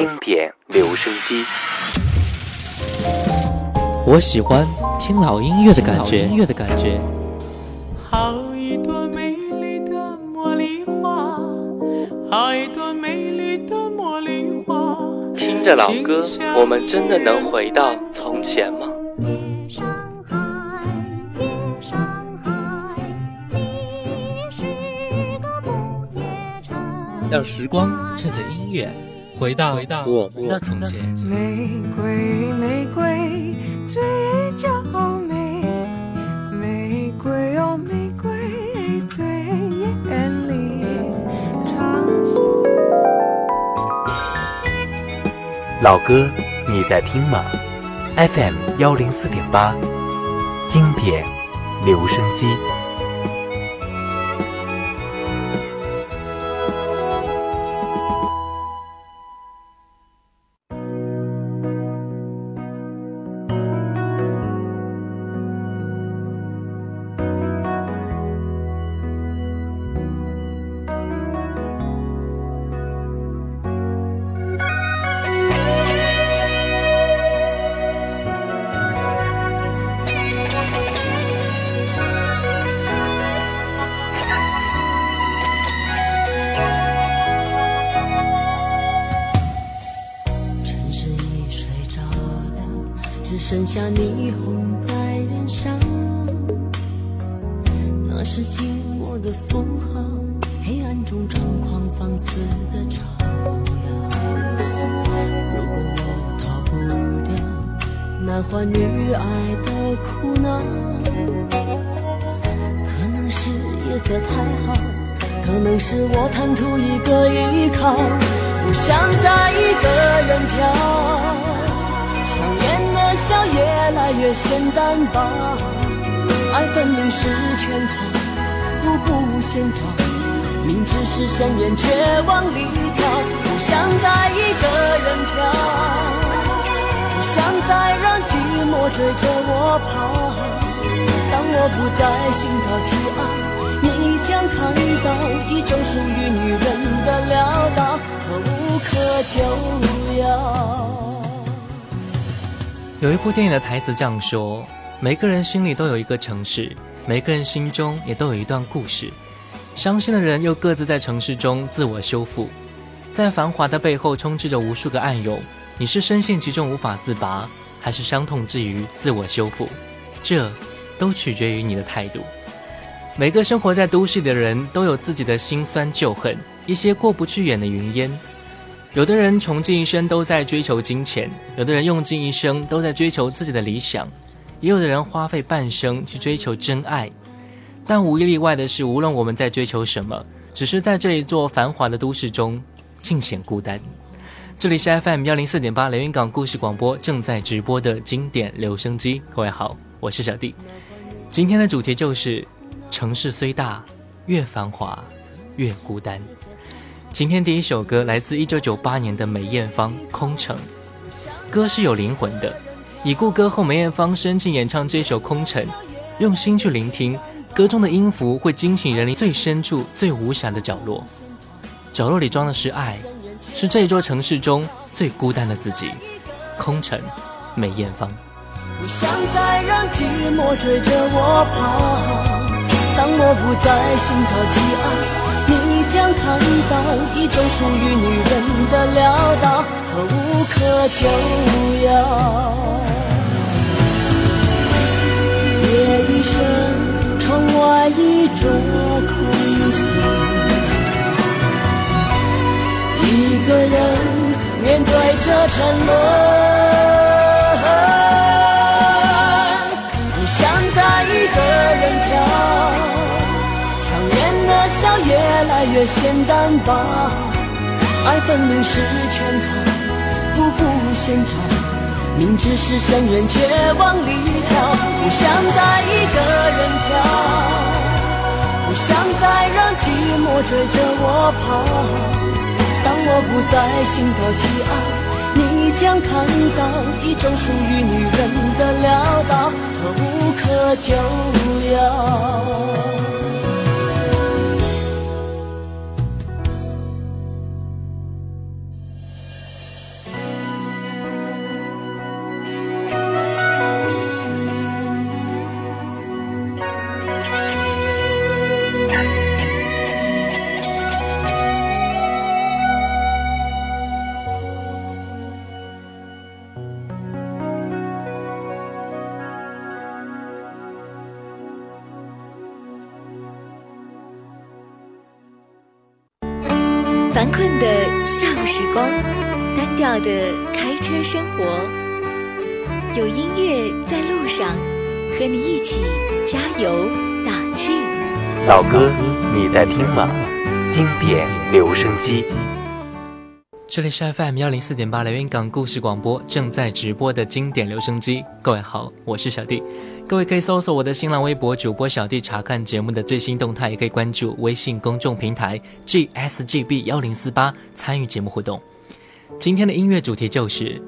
经典留声机。我喜欢听老音乐的感觉。音乐的感觉。好一朵美丽的茉莉花，好一朵美丽的茉莉花。听着老歌，我们真的能回到从前吗？让时光趁着音乐回到回到我们的从前。玫瑰，玫瑰，最娇美。玫瑰哦，玫瑰最艳丽。老歌，你在听吗？FM 幺零四点八，经典留声机。剩下霓虹在燃烧，那是寂寞的符号，黑暗中猖狂放肆的招摇。如果我逃不掉男欢女爱的苦恼，可能是夜色太好，可能是我贪图一个依靠，不想再一个人飘。越来越显单薄，爱分明是圈套，步步险招，明知是深渊却往里跳，不想再一个人飘，不想再让寂寞追着我跑。当我不再心高气傲，你将看到一种属于女人的潦倒和无可救药。有一部电影的台词这样说：每个人心里都有一个城市，每个人心中也都有一段故事。伤心的人又各自在城市中自我修复，在繁华的背后充斥着无数个暗涌。你是深陷其中无法自拔，还是伤痛之余自我修复？这都取决于你的态度。每个生活在都市的人都有自己的辛酸旧恨，一些过不去眼的云烟。有的人穷尽一生都在追求金钱，有的人用尽一生都在追求自己的理想，也有的人花费半生去追求真爱。但无一例外的是，无论我们在追求什么，只是在这一座繁华的都市中，尽显孤单。这里是 FM 幺零四点八连云港故事广播正在直播的经典留声机。各位好，我是小弟。今天的主题就是：城市虽大，越繁华越孤单。今天第一首歌来自一九九八年的梅艳芳《空城》，歌是有灵魂的。已故歌后梅艳芳深情演唱这首《空城》，用心去聆听，歌中的音符会惊醒人灵最深处、最无暇的角落。角落里装的是爱，是这座城市中最孤单的自己。空城，梅艳芳。不想再让寂寞追着我跑，当我不再心高气傲。你将看到一种属于女人的潦倒和无可救药。夜已深，窗外一座空城，一个人面对着沉沦。笑越来越显单薄，爱分明是圈套，步步险招，明知是深渊却往里跳，不想再一个人跳，不想再让寂寞追着我跑。当我不再心高气傲，你将看到一种属于女人的潦倒和无可救药。时光，单调的开车生活，有音乐在路上，和你一起加油打气。老哥，你在听吗？经典留声机。这里是 FM 幺零四点八连云港故事广播正在直播的经典留声机。各位好，我是小弟。各位可以搜索我的新浪微博主播小弟查看节目的最新动态，也可以关注微信公众平台 GSGB 幺零四八参与节目互动。今天的音乐主题就是：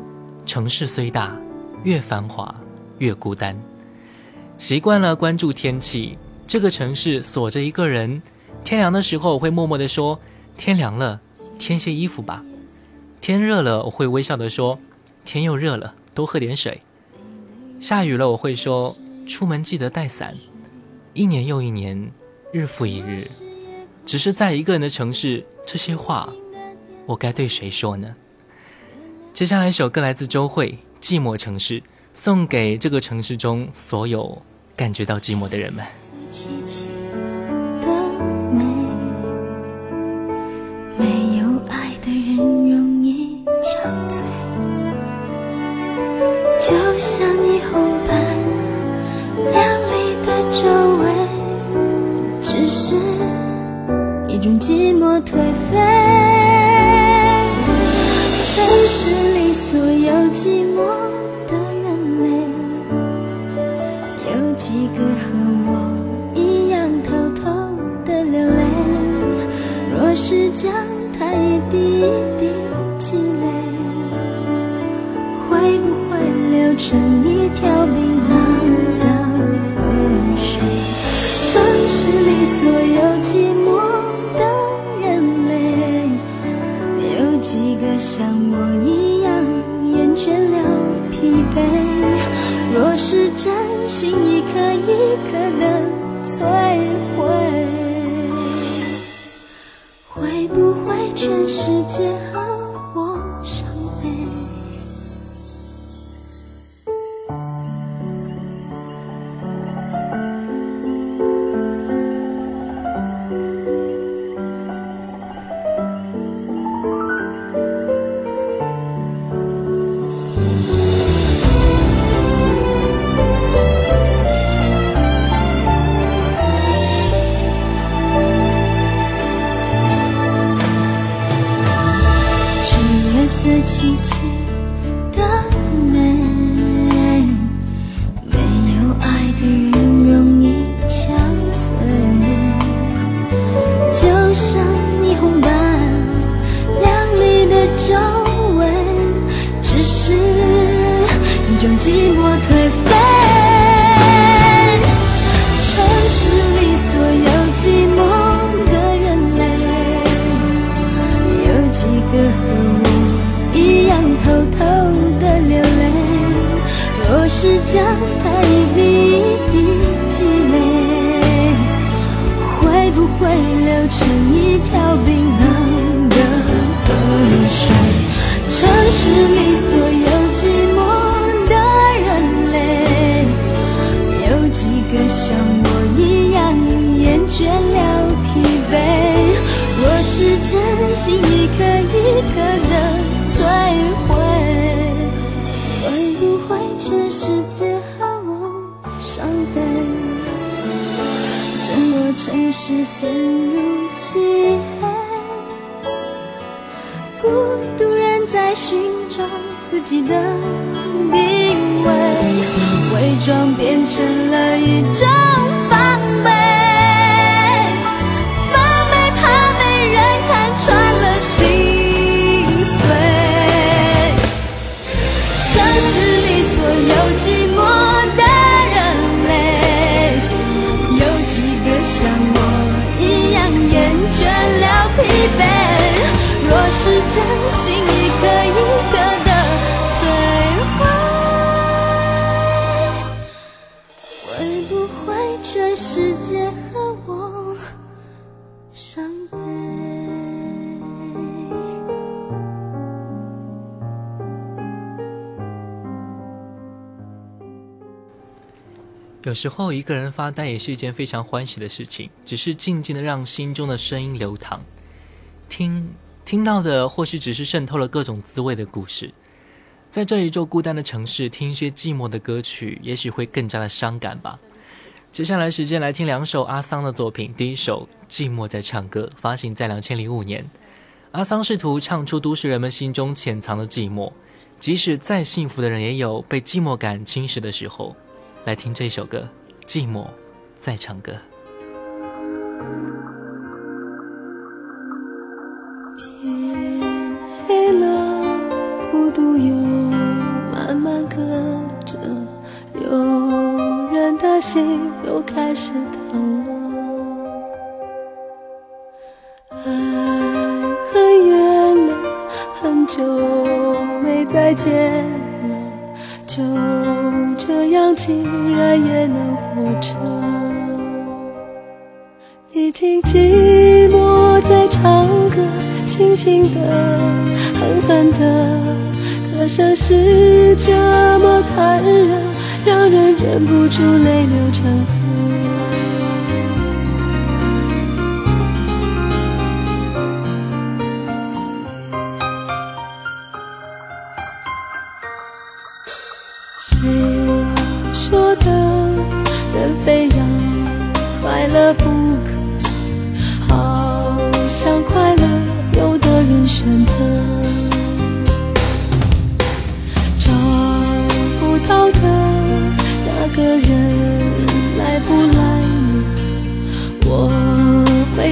城市虽大，越繁华越孤单。习惯了关注天气，这个城市锁着一个人。天凉的时候，我会默默地说：“天凉了，添些衣服吧。”天热了，我会微笑地说：“天又热了，多喝点水。”下雨了，我会说：“出门记得带伞。”一年又一年，日复一日，只是在一个人的城市，这些话，我该对谁说呢？接下来一首歌来自周蕙，《寂寞城市》，送给这个城市中所有感觉到寂寞的人们。憔悴，就像霓虹般亮丽的周围，只是一种寂寞颓废。城市里所有寂寞的人类。有几个和我一样偷偷的流泪？若是将它一滴一滴成一条冰冷的河水？城市里所有寂寞的人类，有几个像我一样厌倦了疲惫？若是真心一颗一颗的摧毁，会不会全世界将一滴一滴积累，会不会流成一条冰冷的河水？城市里城市陷入漆黑，孤独人在寻找自己的定位，伪装变成了一种有时候一个人发呆也是一件非常欢喜的事情，只是静静的让心中的声音流淌，听听到的或许只是渗透了各种滋味的故事。在这一座孤单的城市，听一些寂寞的歌曲，也许会更加的伤感吧。接下来时间来听两首阿桑的作品。第一首《寂寞在唱歌》，发行在两千零五年。阿桑试图唱出都市人们心中潜藏的寂寞，即使再幸福的人，也有被寂寞感侵蚀的时候。来听这首歌，《寂寞在唱歌》。天黑了，孤独又慢慢隔着，有人的心又开始疼了。爱很远了，很久没再见，竟然也能活着。你听寂寞在唱歌，轻轻的，狠狠的，歌声是这么残忍，让人忍不住泪流成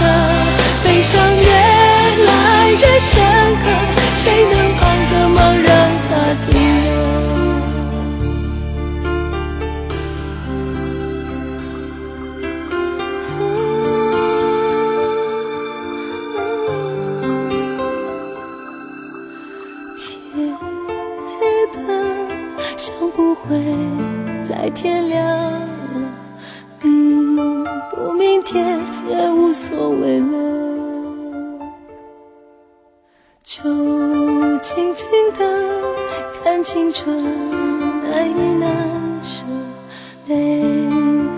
的，悲伤越来越深刻，的看青春难以难舍，泪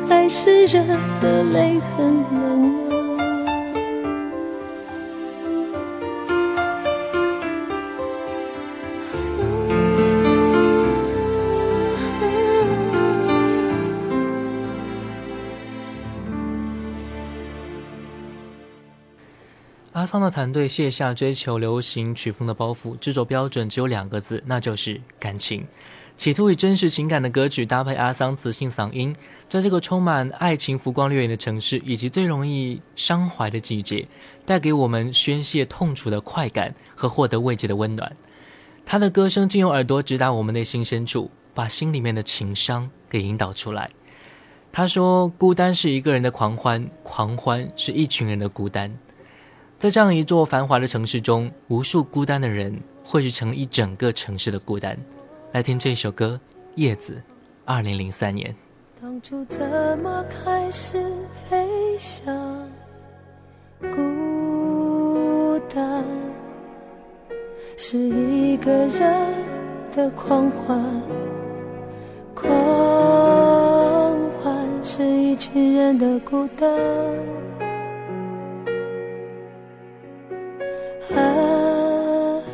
还是热的，泪很冷了桑的团队卸下追求流行曲风的包袱，制作标准只有两个字，那就是感情。企图以真实情感的歌曲搭配阿桑磁性嗓音，在这个充满爱情浮光掠影的城市，以及最容易伤怀的季节，带给我们宣泄痛楚的快感和获得慰藉的温暖。他的歌声竟用耳朵直达我们内心深处，把心里面的情伤给引导出来。他说：“孤单是一个人的狂欢，狂欢是一群人的孤单。”在这样一座繁华的城市中，无数孤单的人汇聚成一整个城市的孤单。来听这首歌《叶子》，二零零三年。当初怎么开始飞翔？孤单是一个人的狂欢，狂欢是一群人的孤单。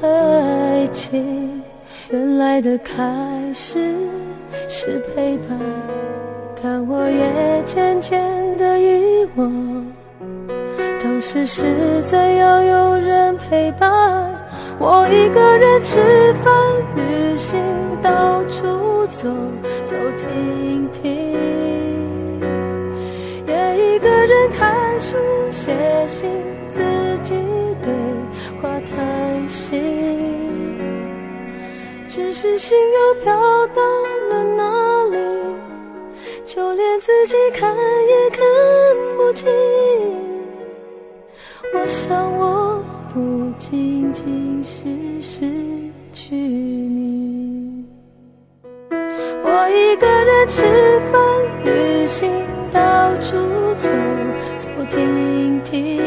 爱情原来的开始是陪伴，但我也渐渐的遗忘，当时是怎样有人陪伴。我一个人吃饭、旅行、到处走走停停，也一个人看书、写信，叹息。只是心又飘到了哪里，就连自己看也看不清。我想我不仅仅是失去你，我一个人吃饭、旅行、到处走走停停，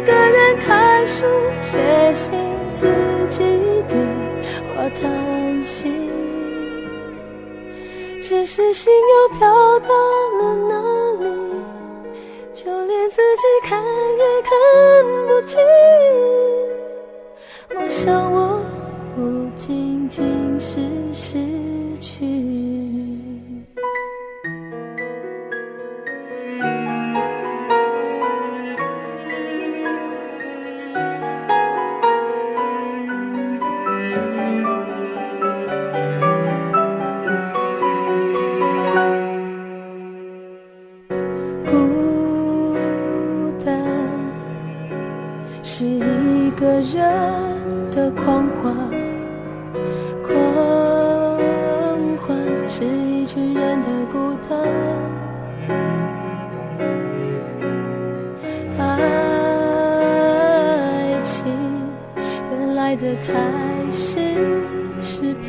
一个人看书、写信，自己对话谈心。只是心又飘到了哪里？就连自己看也看不清。我想我不仅仅是失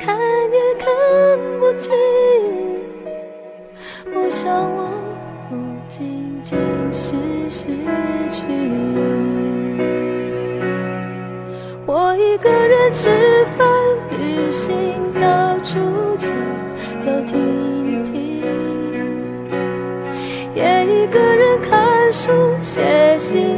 看也看不清。我想我不仅仅是失去你，我一个人吃饭、旅行，到处走走停停，也一个人看书、写信，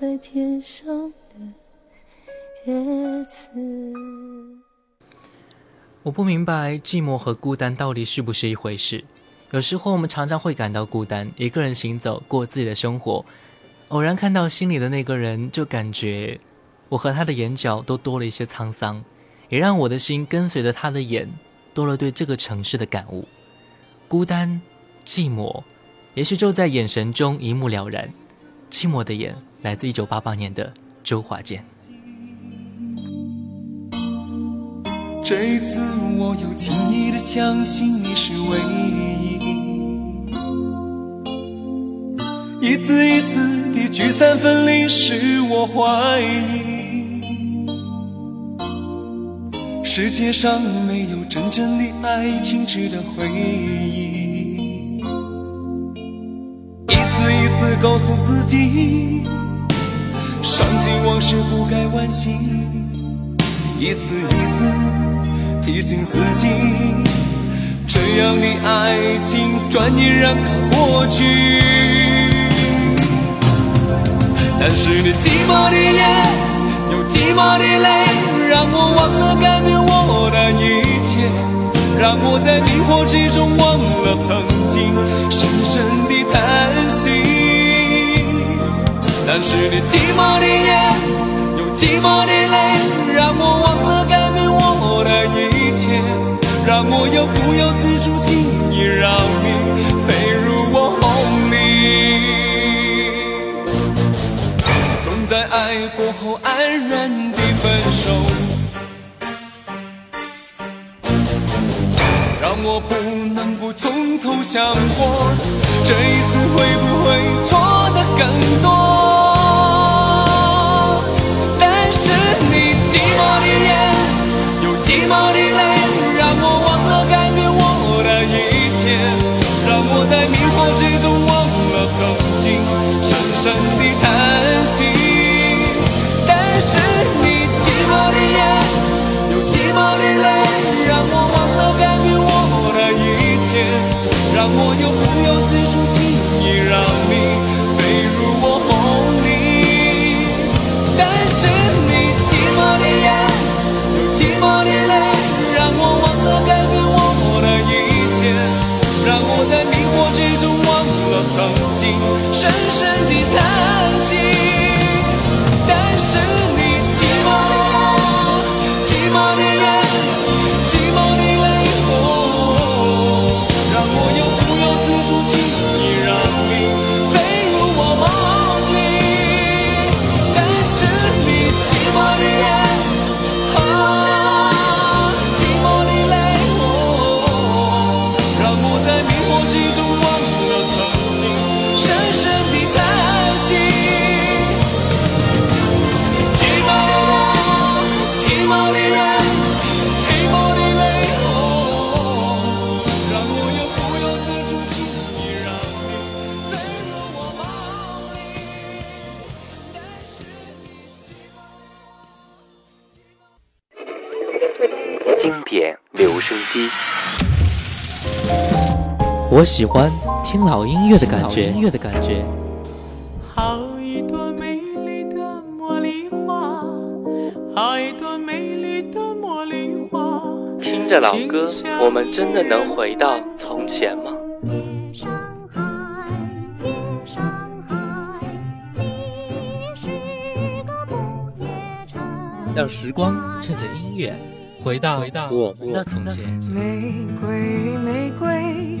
在天上的。叶子。我不明白寂寞和孤单到底是不是一回事。有时候我们常常会感到孤单，一个人行走过自己的生活，偶然看到心里的那个人，就感觉我和他的眼角都多了一些沧桑，也让我的心跟随着他的眼，多了对这个城市的感悟。孤单、寂寞，也许就在眼神中一目了然。寂寞的眼，来自一九八八年的周华健。这一次我又轻易的相信你是唯一，一次一次的聚散分离使我怀疑，世界上没有真正的爱情值得回忆。一次一次告诉自己，伤心往事不该惋惜。一次一次提醒自己，这样的爱情转眼让它过去。但是你寂寞的夜。有寂寞的泪，让我忘了改变我的一切，让我在迷惑之中忘了曾经深深的叹息。但是你寂寞的夜，有寂寞的泪，让我忘了改变我的一切，让我又不由自主轻易让你飞入我梦里。总在爱过后安然的分手，让我不能不从头想过，这一次会不会错的更多？寂寞的泪，让我忘了改变我的一切，让我在迷惑之中忘了曾经深深的叹息。但是你寂寞的夜，有寂寞的泪，让我忘了改变我的一切，让我又不由自主轻易让你曾经深深的叹息。但是你我喜欢听老音乐的感觉。音乐的感觉。好一朵美丽的茉莉花，好一朵美丽的茉莉花。听着老歌，我们真的能回到从前吗？夜上海，夜上海，你是个不夜城。让时光趁着音乐回到回到我们的从前。玫瑰，玫瑰，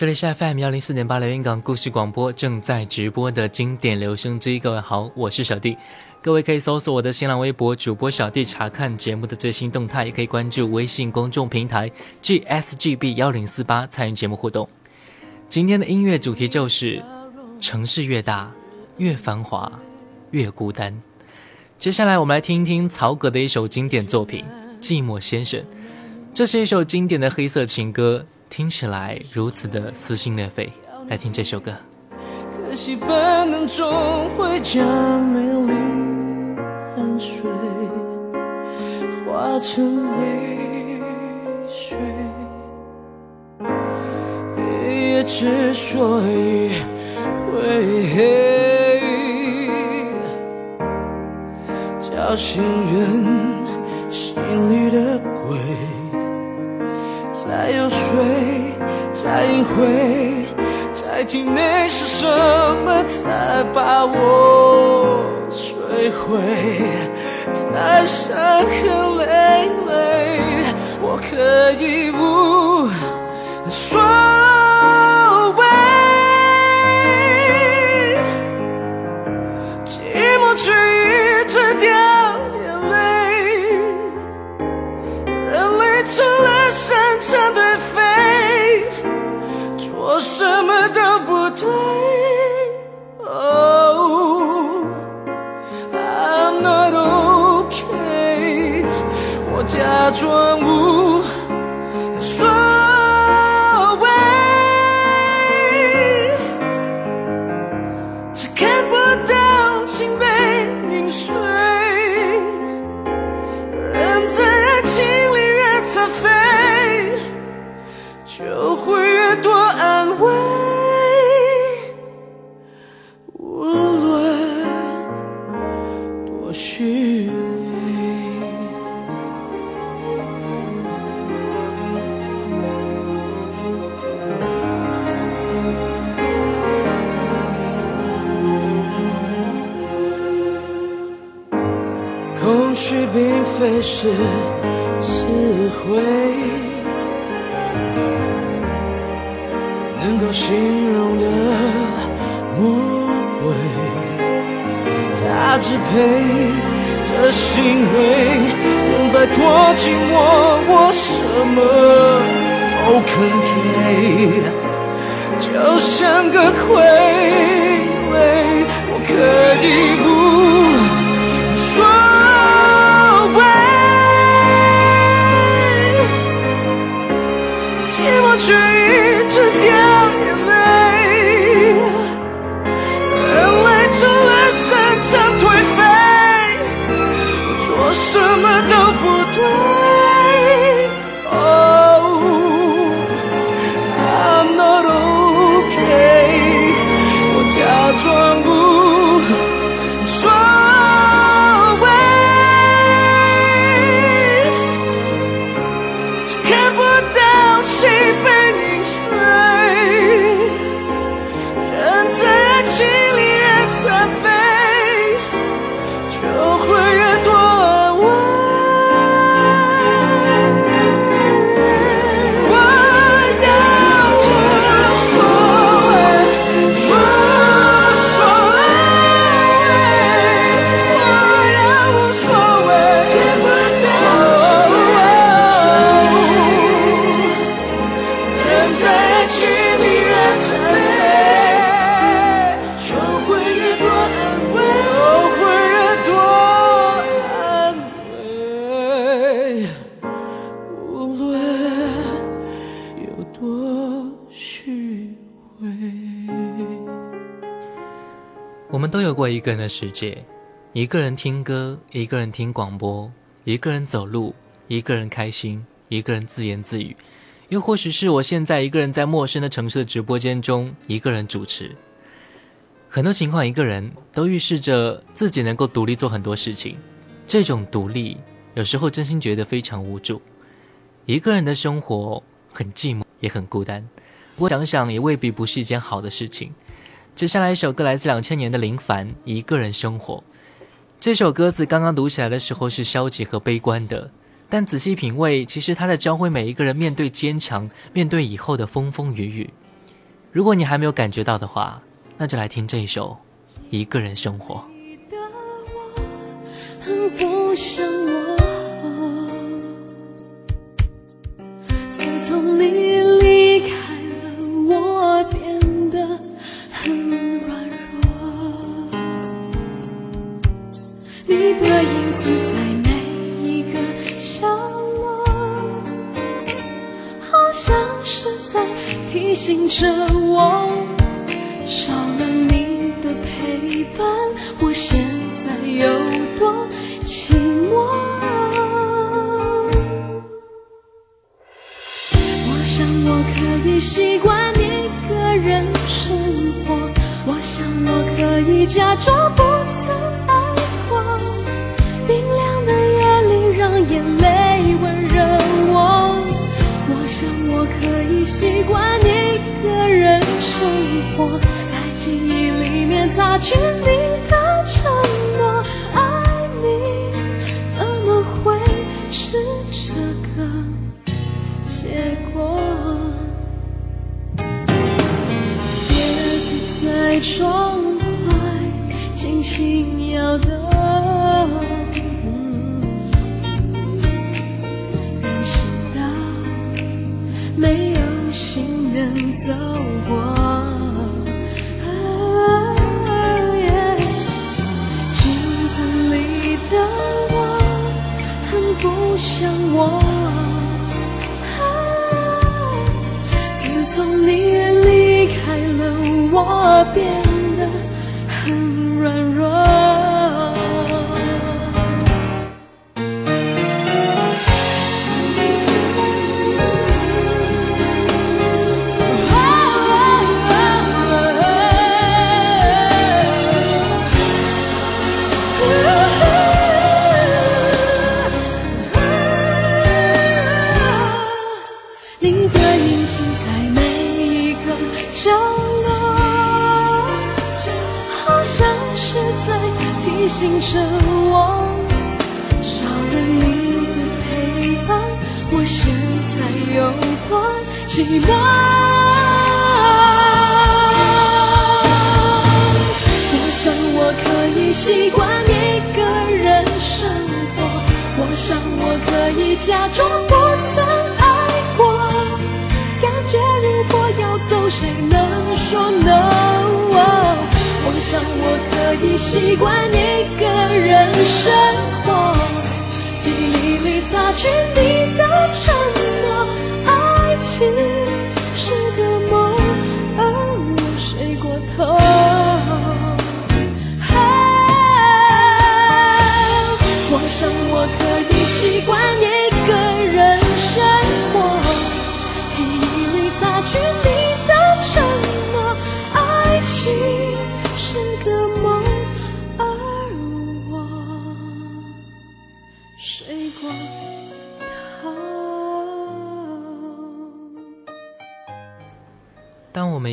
这里是 FM 幺零四点八连云港故事广播正在直播的经典留声机。各位好，我是小弟。各位可以搜索我的新浪微博主播小弟查看节目的最新动态，也可以关注微信公众平台 GSGB 幺零四八参与节目互动。今天的音乐主题就是城市越大，越繁华，越孤单。接下来我们来听一听曹格的一首经典作品《寂寞先生》，这是一首经典的黑色情歌。听起来如此的撕心裂肺，来听这首歌。可惜本能终会将美丽汗水化成泪水，夜夜之所以会黑，叫醒人心里的鬼。再游说，再隐晦，在体内是什么才把我摧毁？再伤痕累累，我可以无所非是智慧，能够形容的魔鬼，他支配着行为，能摆脱寂寞，我什么都肯给。就像个傀儡，我可以不一个人的世界，一个人听歌，一个人听广播，一个人走路，一个人开心，一个人自言自语，又或许是我现在一个人在陌生的城市的直播间中，一个人主持。很多情况，一个人都预示着自己能够独立做很多事情。这种独立，有时候真心觉得非常无助。一个人的生活很寂寞，也很孤单。不过想想，也未必不是一件好的事情。接下来一首歌来自两千年的林凡《一个人生活》。这首歌词刚刚读起来的时候是消极和悲观的，但仔细品味，其实它在教会每一个人面对坚强，面对以后的风风雨雨。如果你还没有感觉到的话，那就来听这一首《一个人生活》。的我很不像我，不像我。自从你离开了，我变寂寞。我想我可以习惯一个人生活，我想我可以假装不曾爱过。感觉如果要走，谁能说 no？我想我可以习惯一个人生活，记忆里擦去你的承诺，爱情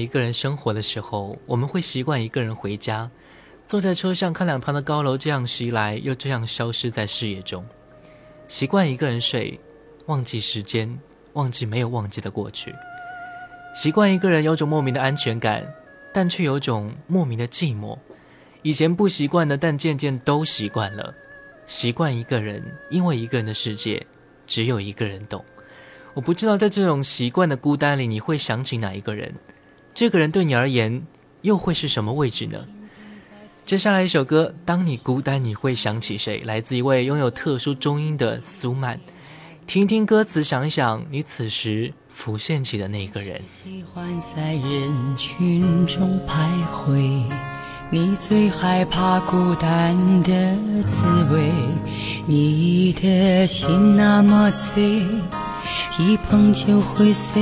一个人生活的时候，我们会习惯一个人回家，坐在车上看两旁的高楼这样袭来，又这样消失在视野中；习惯一个人睡，忘记时间，忘记没有忘记的过去；习惯一个人有种莫名的安全感，但却有种莫名的寂寞。以前不习惯的，但渐渐都习惯了。习惯一个人，因为一个人的世界只有一个人懂。我不知道在这种习惯的孤单里，你会想起哪一个人？这个人对你而言又会是什么位置呢？接下来一首歌，当你孤单，你会想起谁？来自一位拥有特殊中音的苏曼。听听歌词，想一想你此时浮现起的那个人。喜欢在人群中徘徊，你最害怕孤单的滋味。你的心那么脆，一碰就会碎，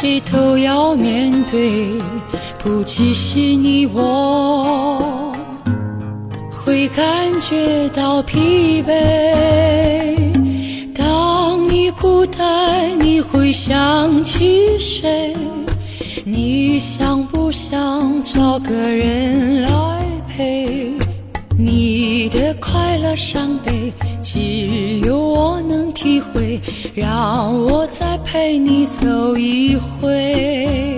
谁都要面对，不只是你我，会感觉到疲惫。当你孤单，你会想起谁？你想不想找个人来陪？你的快乐伤悲，只有我能体会。让我再陪你走一回。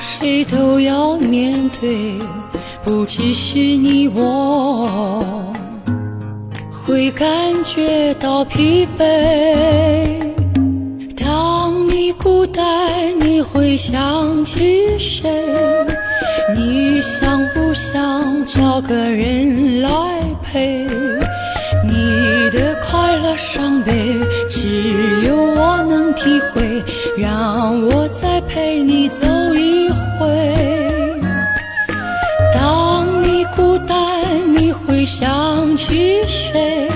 谁都要面对，不只是你我。会感觉到疲惫。当你孤单，你会想起谁？你想不想找个人来陪？你的快乐伤悲，只有我能体会。让我再陪你走当你孤单，你会想起谁？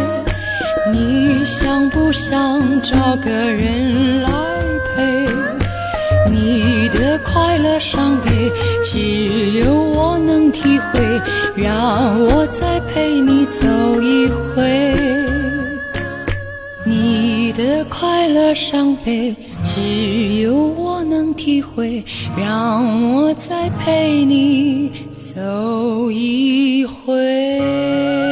你想不想找个人来陪？你的快乐伤悲，只有我能体会。让我再陪你走一回。你的快乐伤悲，只有我能体会。让我再陪你走一回。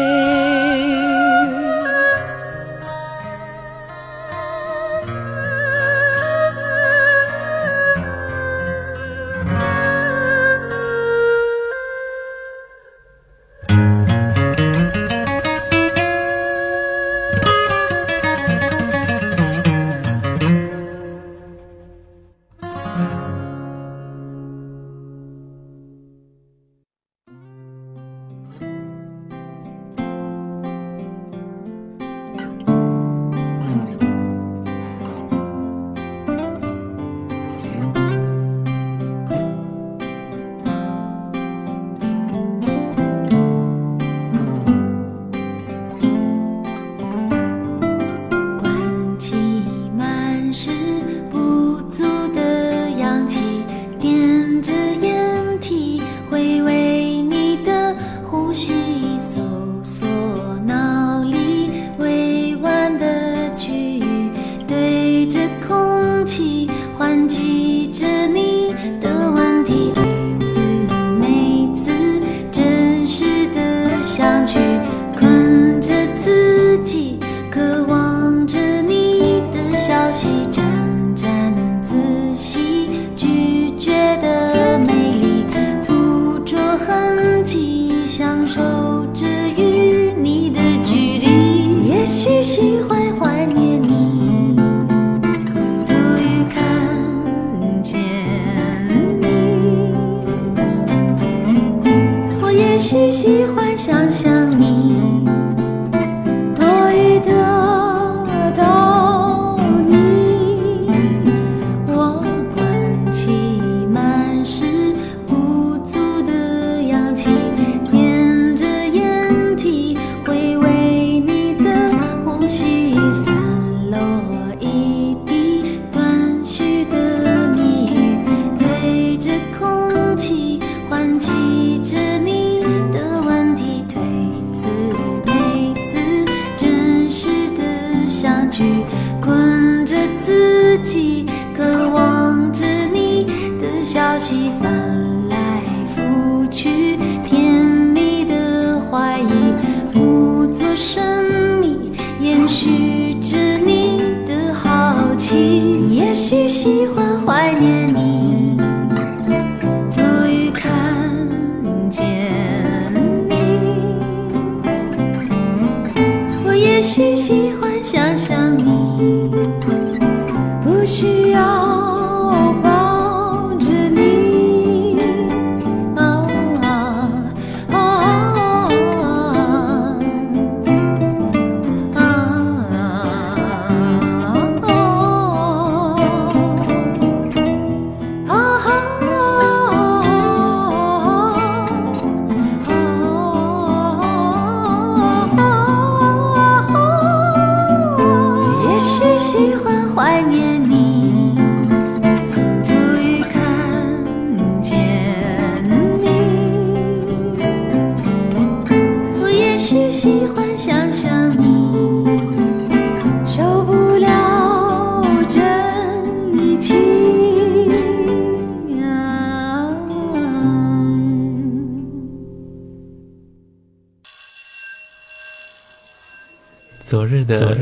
消息，翻来覆去，甜蜜的怀疑，故作神秘，延续着你的好奇，也许喜欢怀念你。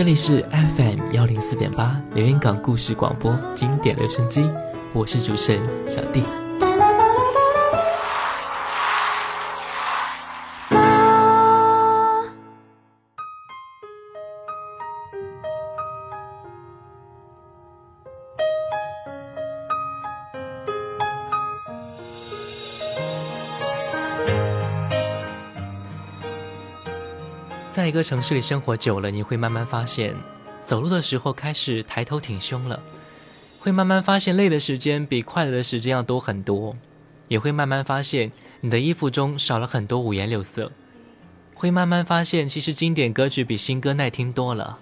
这里是 FM 幺零四点八连云港故事广播经典留声机，我是主持人小弟。一个城市里生活久了，你会慢慢发现，走路的时候开始抬头挺胸了，会慢慢发现累的时间比快乐的时间要多很多，也会慢慢发现你的衣服中少了很多五颜六色，会慢慢发现其实经典歌曲比新歌耐听多了，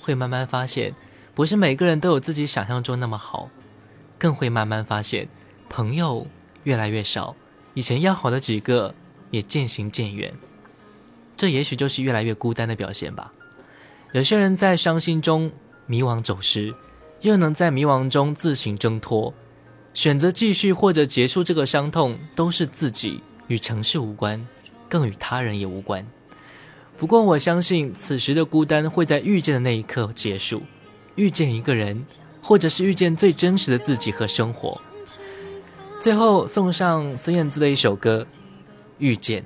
会慢慢发现不是每个人都有自己想象中那么好，更会慢慢发现朋友越来越少，以前要好的几个也渐行渐远。这也许就是越来越孤单的表现吧。有些人在伤心中迷惘走失，又能在迷惘中自行挣脱。选择继续或者结束这个伤痛，都是自己，与城市无关，更与他人也无关。不过我相信，此时的孤单会在遇见的那一刻结束，遇见一个人，或者是遇见最真实的自己和生活。最后送上孙燕姿的一首歌《遇见》。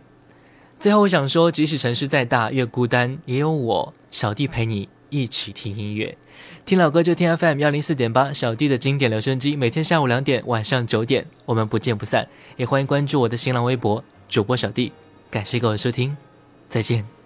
最后，我想说，即使城市再大，越孤单，也有我小弟陪你一起听音乐，听老歌就听 FM 幺零四点八，小弟的经典留声机，每天下午两点，晚上九点，我们不见不散。也欢迎关注我的新浪微博主播小弟，感谢各位收听，再见。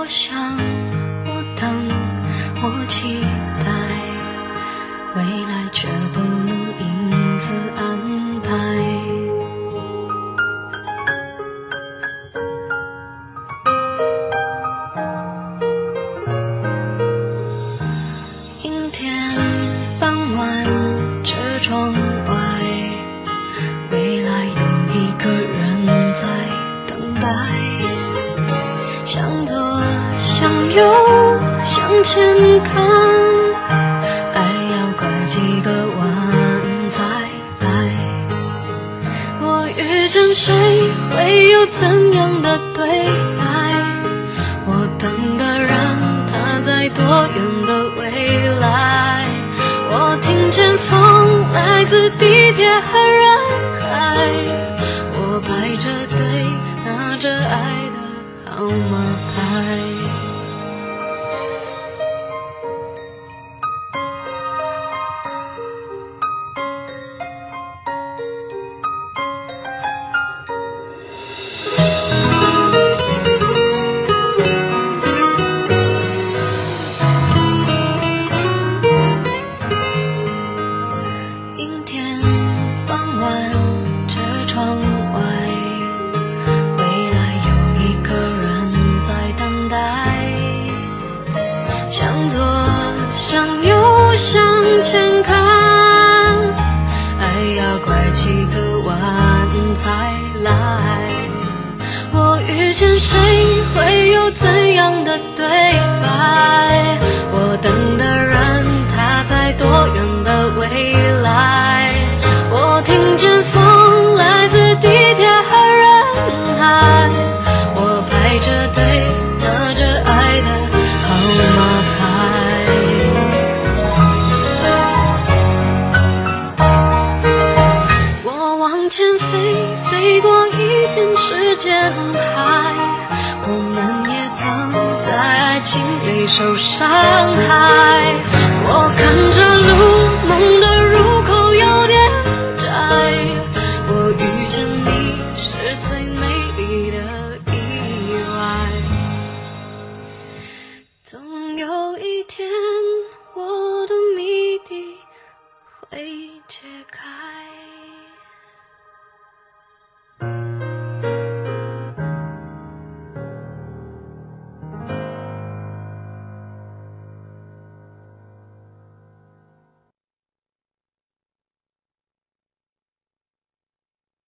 我想，我等，我期待，先看，爱要拐几个弯才来。我遇见谁，会有怎样的对白？受伤害。我看着，